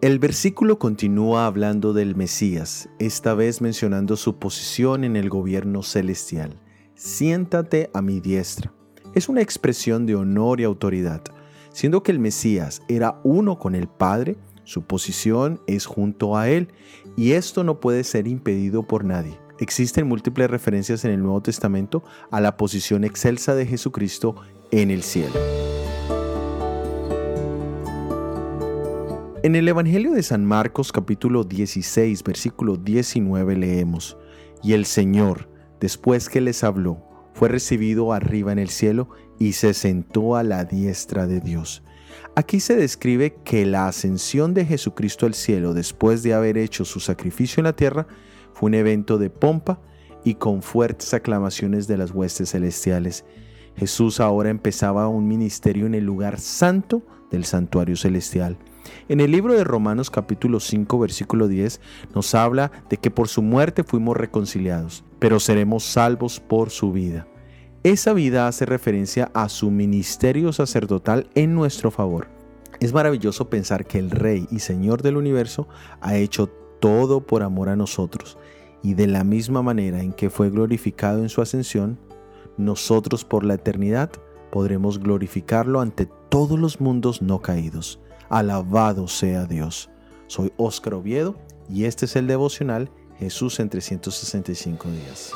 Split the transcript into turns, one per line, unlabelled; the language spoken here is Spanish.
El versículo continúa hablando del Mesías, esta vez mencionando su posición en el gobierno celestial. Siéntate a mi diestra. Es una expresión de honor y autoridad. Siendo que el Mesías era uno con el Padre, su posición es junto a Él, y esto no puede ser impedido por nadie. Existen múltiples referencias en el Nuevo Testamento a la posición excelsa de Jesucristo en el cielo. En el Evangelio de San Marcos capítulo 16 versículo 19 leemos, Y el Señor, después que les habló, fue recibido arriba en el cielo y se sentó a la diestra de Dios. Aquí se describe que la ascensión de Jesucristo al cielo después de haber hecho su sacrificio en la tierra fue un evento de pompa y con fuertes aclamaciones de las huestes celestiales. Jesús ahora empezaba un ministerio en el lugar santo del santuario celestial. En el libro de Romanos capítulo 5 versículo 10 nos habla de que por su muerte fuimos reconciliados, pero seremos salvos por su vida. Esa vida hace referencia a su ministerio sacerdotal en nuestro favor. Es maravilloso pensar que el Rey y Señor del universo ha hecho todo por amor a nosotros, y de la misma manera en que fue glorificado en su ascensión, nosotros por la eternidad podremos glorificarlo ante todos los mundos no caídos. Alabado sea Dios. Soy Óscar Oviedo y este es el devocional Jesús en 365 días.